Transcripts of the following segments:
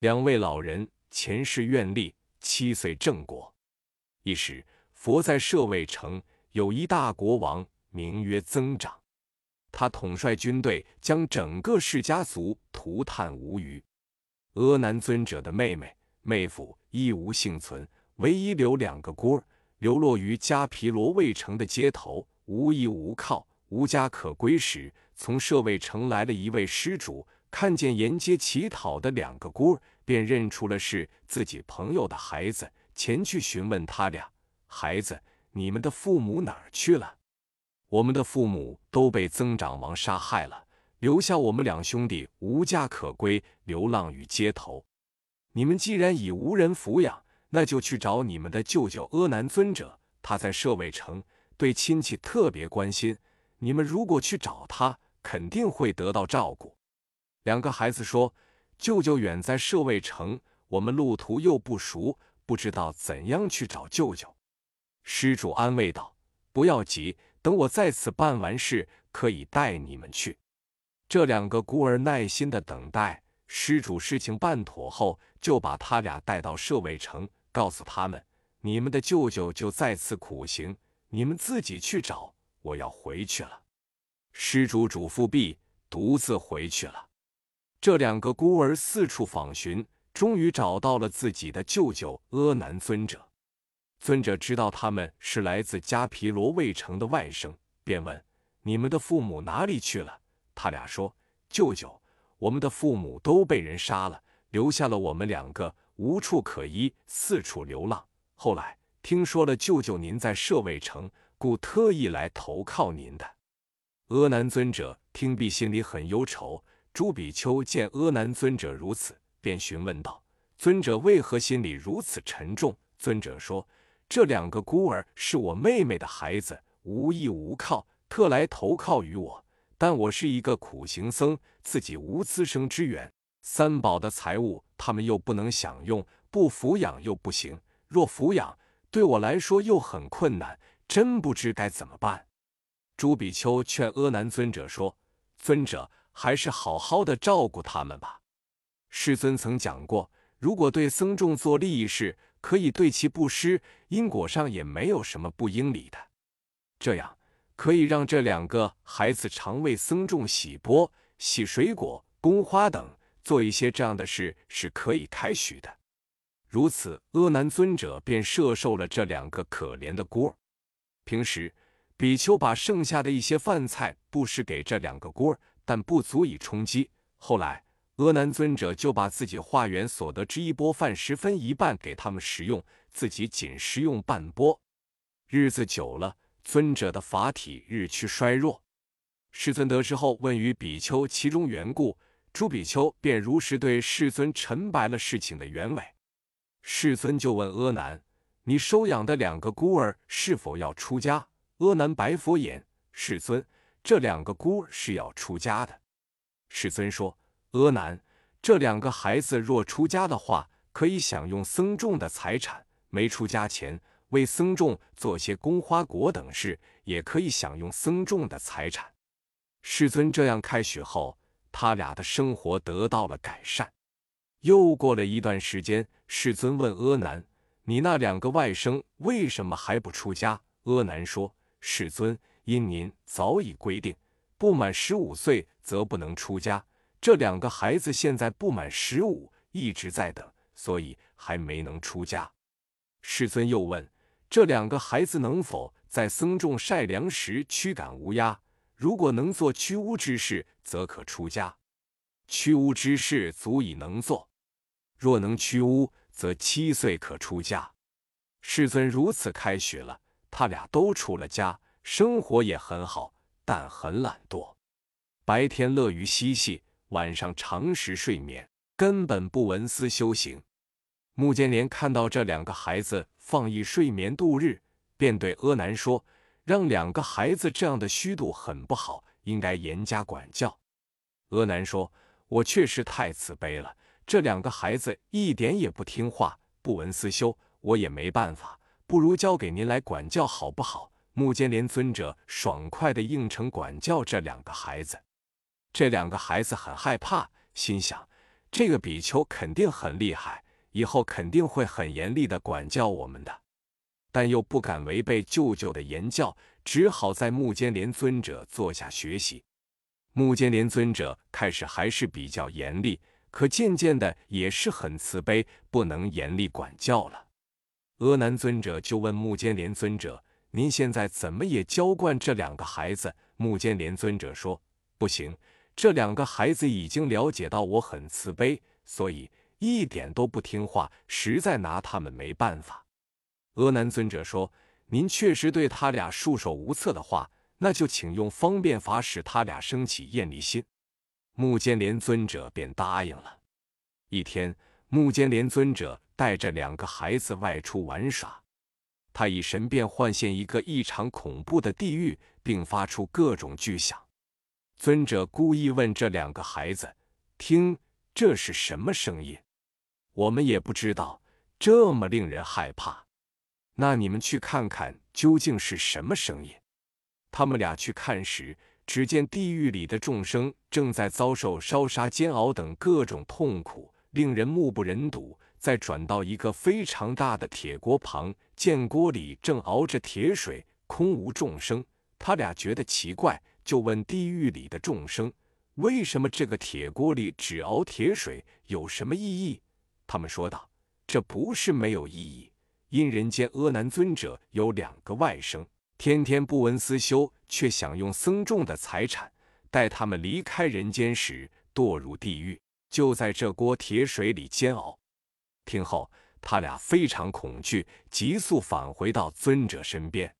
两位老人前世愿力七岁正果。一时，佛在舍卫城有一大国王，名曰增长。他统帅军队，将整个释家族涂炭无余。阿难尊者的妹妹、妹夫一无幸存，唯一留两个孤儿，流落于迦毗罗卫城的街头，无依无靠，无家可归时，从舍卫城来了一位施主，看见沿街乞讨的两个孤儿，便认出了是自己朋友的孩子，前去询问他俩：“孩子，你们的父母哪儿去了？”我们的父母都被增长王杀害了，留下我们两兄弟无家可归，流浪于街头。你们既然已无人抚养，那就去找你们的舅舅阿难尊者，他在舍卫城，对亲戚特别关心。你们如果去找他，肯定会得到照顾。两个孩子说：“舅舅远在舍卫城，我们路途又不熟，不知道怎样去找舅舅。”施主安慰道：“不要急。”等我在此办完事，可以带你们去。这两个孤儿耐心的等待施主事情办妥后，就把他俩带到舍卫城，告诉他们：“你们的舅舅就在此苦行，你们自己去找。我要回去了。”施主嘱咐毕，独自回去了。这两个孤儿四处访寻，终于找到了自己的舅舅阿难尊者。尊者知道他们是来自迦毗罗卫城的外甥，便问：“你们的父母哪里去了？”他俩说：“舅舅，我们的父母都被人杀了，留下了我们两个无处可依，四处流浪。后来听说了舅舅您在舍卫城，故特意来投靠您的。”阿难尊者听毕，心里很忧愁。朱比丘见阿难尊者如此，便询问道：“尊者为何心里如此沉重？”尊者说。这两个孤儿是我妹妹的孩子，无依无靠，特来投靠于我。但我是一个苦行僧，自己无资生之源，三宝的财物他们又不能享用，不抚养又不行。若抚养，对我来说又很困难，真不知该怎么办。朱比丘劝阿难尊者说：“尊者还是好好的照顾他们吧。世尊曾讲过，如果对僧众做利益事。”可以对其布施，因果上也没有什么不应理的。这样可以让这两个孩子常为僧众洗钵、洗水果、供花等，做一些这样的事是可以开许的。如此，阿难尊者便摄受了这两个可怜的孤儿。平时，比丘把剩下的一些饭菜布施给这两个孤儿，但不足以充饥。后来，阿难尊者就把自己化缘所得之一钵饭十分一半给他们食用，自己仅食用半钵。日子久了，尊者的法体日趋衰弱。世尊得知后，问于比丘其中缘故，诸比丘便如实对世尊陈白了事情的原委。世尊就问阿难：“你收养的两个孤儿是否要出家？”阿难白佛言：“世尊，这两个孤儿是要出家的。”世尊说。阿难，这两个孩子若出家的话，可以享用僧众的财产；没出家前，为僧众做些供花果等事，也可以享用僧众的财产。世尊这样开许后，他俩的生活得到了改善。又过了一段时间，世尊问阿难：“你那两个外甥为什么还不出家？”阿难说：“世尊，因您早已规定，不满十五岁则不能出家。”这两个孩子现在不满十五，一直在等，所以还没能出家。世尊又问：这两个孩子能否在僧众晒粮时驱赶乌鸦？如果能做驱乌之事，则可出家。驱乌之事足以能做，若能驱乌，则七岁可出家。世尊如此开许了，他俩都出了家，生活也很好，但很懒惰，白天乐于嬉戏。晚上长时睡眠，根本不闻思修行。穆建连看到这两个孩子放逸睡眠度日，便对阿难说：“让两个孩子这样的虚度很不好，应该严加管教。”阿难说：“我确实太慈悲了，这两个孩子一点也不听话，不闻思修，我也没办法，不如交给您来管教好不好？”穆建连尊者爽快地应承管教这两个孩子。这两个孩子很害怕，心想：这个比丘肯定很厉害，以后肯定会很严厉的管教我们的。”但又不敢违背舅舅的言教，只好在木间连尊者坐下学习。木间连尊者开始还是比较严厉，可渐渐的也是很慈悲，不能严厉管教了。阿难尊者就问木间连尊者：“您现在怎么也教惯这两个孩子？”木间连尊者说：“不行，这两个孩子已经了解到我很慈悲，所以一点都不听话，实在拿他们没办法。”阿难尊者说：“您确实对他俩束手无策的话。”那就请用方便法使他俩升起厌离心。木间连尊者便答应了。一天，木间连尊者带着两个孩子外出玩耍，他以神变幻现一个异常恐怖的地狱，并发出各种巨响。尊者故意问这两个孩子：“听，这是什么声音？我们也不知道，这么令人害怕。那你们去看看，究竟是什么声音？”他们俩去看时，只见地狱里的众生正在遭受烧杀、煎熬等各种痛苦，令人目不忍睹。再转到一个非常大的铁锅旁，见锅里正熬着铁水，空无众生。他俩觉得奇怪，就问地狱里的众生：“为什么这个铁锅里只熬铁水？有什么意义？”他们说道：“这不是没有意义，因人间阿难尊者有两个外甥。”天天不闻思修，却享用僧众的财产。待他们离开人间时，堕入地狱，就在这锅铁水里煎熬。听后，他俩非常恐惧，急速返回到尊者身边。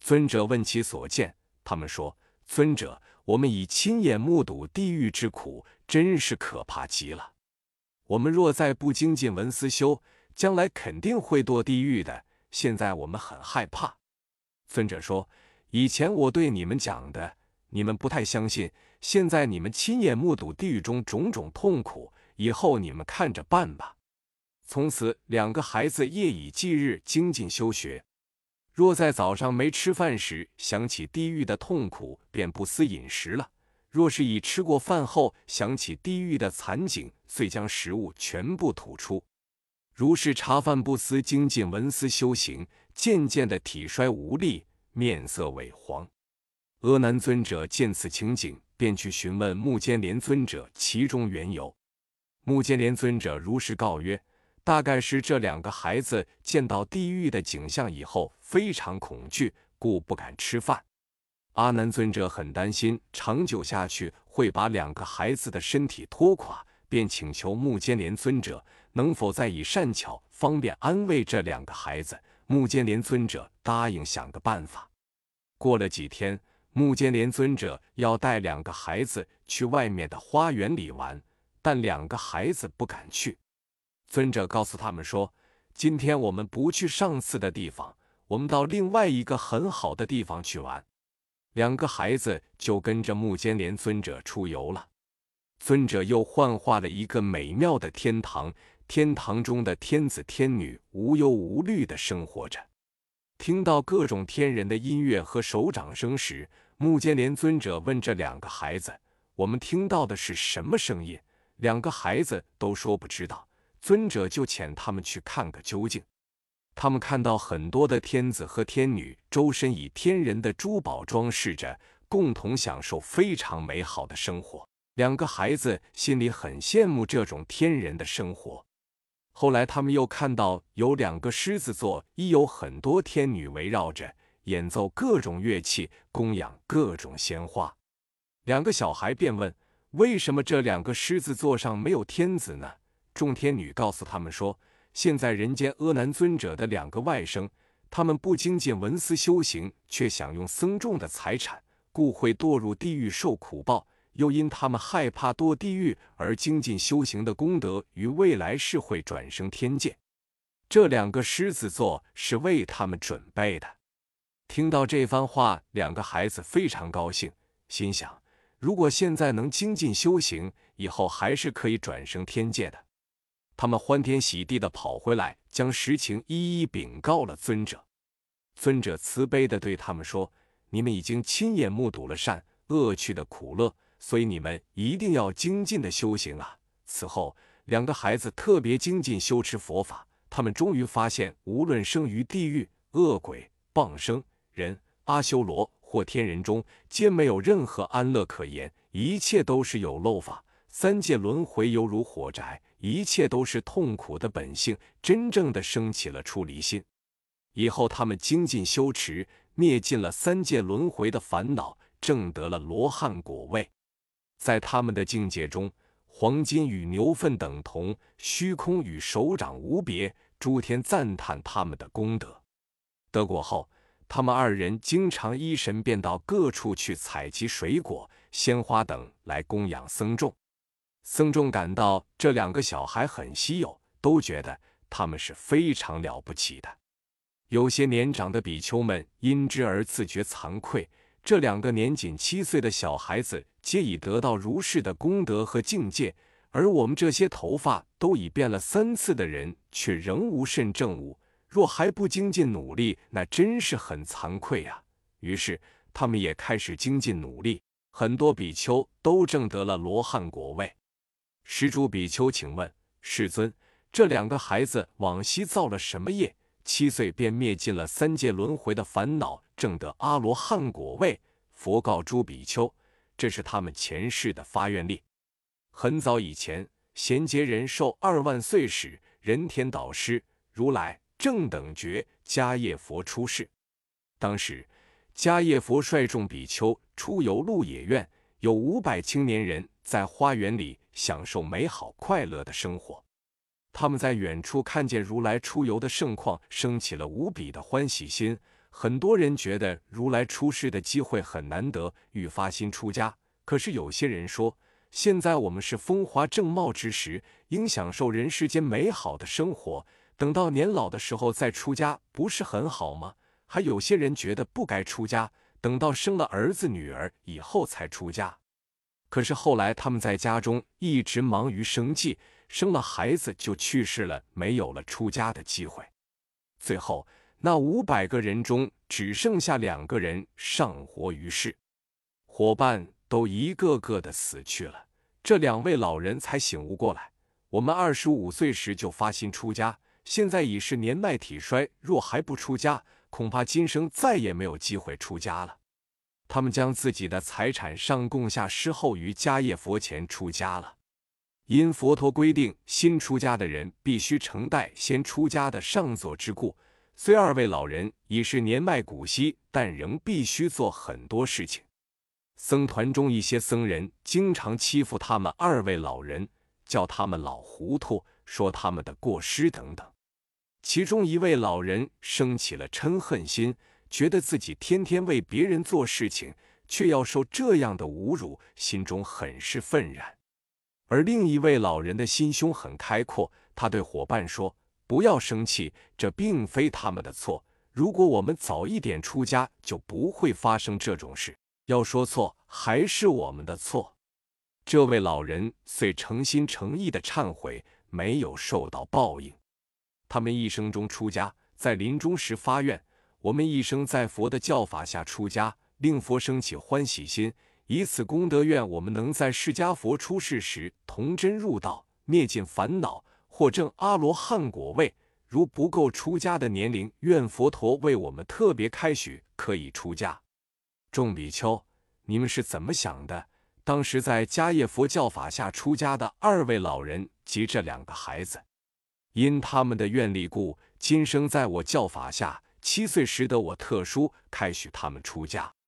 尊者问其所见，他们说：“尊者，我们已亲眼目睹地狱之苦，真是可怕极了。我们若再不精进闻思修，将来肯定会堕地狱的。现在我们很害怕。”尊者说：“以前我对你们讲的，你们不太相信。现在你们亲眼目睹地狱中种种痛苦，以后你们看着办吧。”从此，两个孩子夜以继日精进修学。若在早上没吃饭时想起地狱的痛苦，便不思饮食了；若是已吃过饭后想起地狱的惨景，遂将食物全部吐出。如是茶饭不思，精进文思修行。渐渐的体衰无力，面色萎黄。阿难尊者见此情景，便去询问目犍连尊者其中缘由。目犍连尊者如实告曰：“大概是这两个孩子见到地狱的景象以后，非常恐惧，故不敢吃饭。”阿难尊者很担心，长久下去会把两个孩子的身体拖垮，便请求目犍连尊者能否再以善巧方便安慰这两个孩子。木间连尊者答应想个办法。过了几天，木间连尊者要带两个孩子去外面的花园里玩，但两个孩子不敢去。尊者告诉他们说：“今天我们不去上次的地方，我们到另外一个很好的地方去玩。”两个孩子就跟着木间连尊者出游了。尊者又幻化了一个美妙的天堂。天堂中的天子天女无忧无虑的生活着，听到各种天人的音乐和手掌声时，木间连尊者问这两个孩子：“我们听到的是什么声音？”两个孩子都说不知道。尊者就遣他们去看个究竟。他们看到很多的天子和天女，周身以天人的珠宝装饰着，共同享受非常美好的生活。两个孩子心里很羡慕这种天人的生活。后来，他们又看到有两个狮子座，亦有很多天女围绕着，演奏各种乐器，供养各种鲜花。两个小孩便问：“为什么这两个狮子座上没有天子呢？”众天女告诉他们说：“现在人间阿难尊者的两个外甥，他们不精进文思修行，却享用僧众的财产，故会堕入地狱受苦报。”又因他们害怕堕地狱而精进修行的功德，于未来世会转生天界。这两个狮子座是为他们准备的。听到这番话，两个孩子非常高兴，心想：如果现在能精进修行，以后还是可以转生天界的。他们欢天喜地的跑回来，将实情一一禀告了尊者。尊者慈悲的对他们说：“你们已经亲眼目睹了善恶趣的苦乐。”所以你们一定要精进的修行啊！此后，两个孩子特别精进修持佛法，他们终于发现，无论生于地狱、恶鬼、傍生、人、阿修罗或天人中，皆没有任何安乐可言，一切都是有漏法。三界轮回犹如火宅，一切都是痛苦的本性。真正的升起了出离心，以后他们精进修持，灭尽了三界轮回的烦恼，证得了罗汉果位。在他们的境界中，黄金与牛粪等同，虚空与手掌无别。诸天赞叹他们的功德。得果后，他们二人经常依神便到各处去采集水果、鲜花等来供养僧众。僧众感到这两个小孩很稀有，都觉得他们是非常了不起的。有些年长的比丘们因之而自觉惭愧。这两个年仅七岁的小孩子，皆已得到如是的功德和境界，而我们这些头发都已变了三次的人，却仍无甚正悟。若还不精进努力，那真是很惭愧呀。于是他们也开始精进努力，很多比丘都证得了罗汉果位。施主比丘，请问世尊，这两个孩子往昔造了什么业？七岁便灭尽了三界轮回的烦恼，证得阿罗汉果位。佛告诸比丘，这是他们前世的发愿力。很早以前，贤劫人寿二万岁时，人天导师如来正等觉迦叶佛出世。当时，迦叶佛率众比丘出游鹿野苑，有五百青年人在花园里。享受美好快乐的生活，他们在远处看见如来出游的盛况，升起了无比的欢喜心。很多人觉得如来出世的机会很难得，欲发心出家。可是有些人说，现在我们是风华正茂之时，应享受人世间美好的生活，等到年老的时候再出家，不是很好吗？还有些人觉得不该出家，等到生了儿子女儿以后才出家。可是后来，他们在家中一直忙于生计，生了孩子就去世了，没有了出家的机会。最后，那五百个人中只剩下两个人尚活于世，伙伴都一个个的死去了。这两位老人才醒悟过来：我们二十五岁时就发心出家，现在已是年迈体衰，若还不出家，恐怕今生再也没有机会出家了。他们将自己的财产上供下施后于迦叶佛前出家了。因佛陀规定，新出家的人必须承担先出家的上座之故。虽二位老人已是年迈古稀，但仍必须做很多事情。僧团中一些僧人经常欺负他们二位老人，叫他们老糊涂，说他们的过失等等。其中一位老人生起了嗔恨心。觉得自己天天为别人做事情，却要受这样的侮辱，心中很是愤然。而另一位老人的心胸很开阔，他对伙伴说：“不要生气，这并非他们的错。如果我们早一点出家，就不会发生这种事。要说错，还是我们的错。”这位老人遂诚心诚意的忏悔，没有受到报应。他们一生中出家，在临终时发愿。我们一生在佛的教法下出家，令佛生起欢喜心，以此功德，愿我们能在释迦佛出世时童真入道，灭尽烦恼，获证阿罗汉果位。如不够出家的年龄，愿佛陀为我们特别开许，可以出家。众比丘，你们是怎么想的？当时在迦叶佛教法下出家的二位老人及这两个孩子，因他们的愿力故，今生在我教法下。七岁时得我特殊开许他们出家。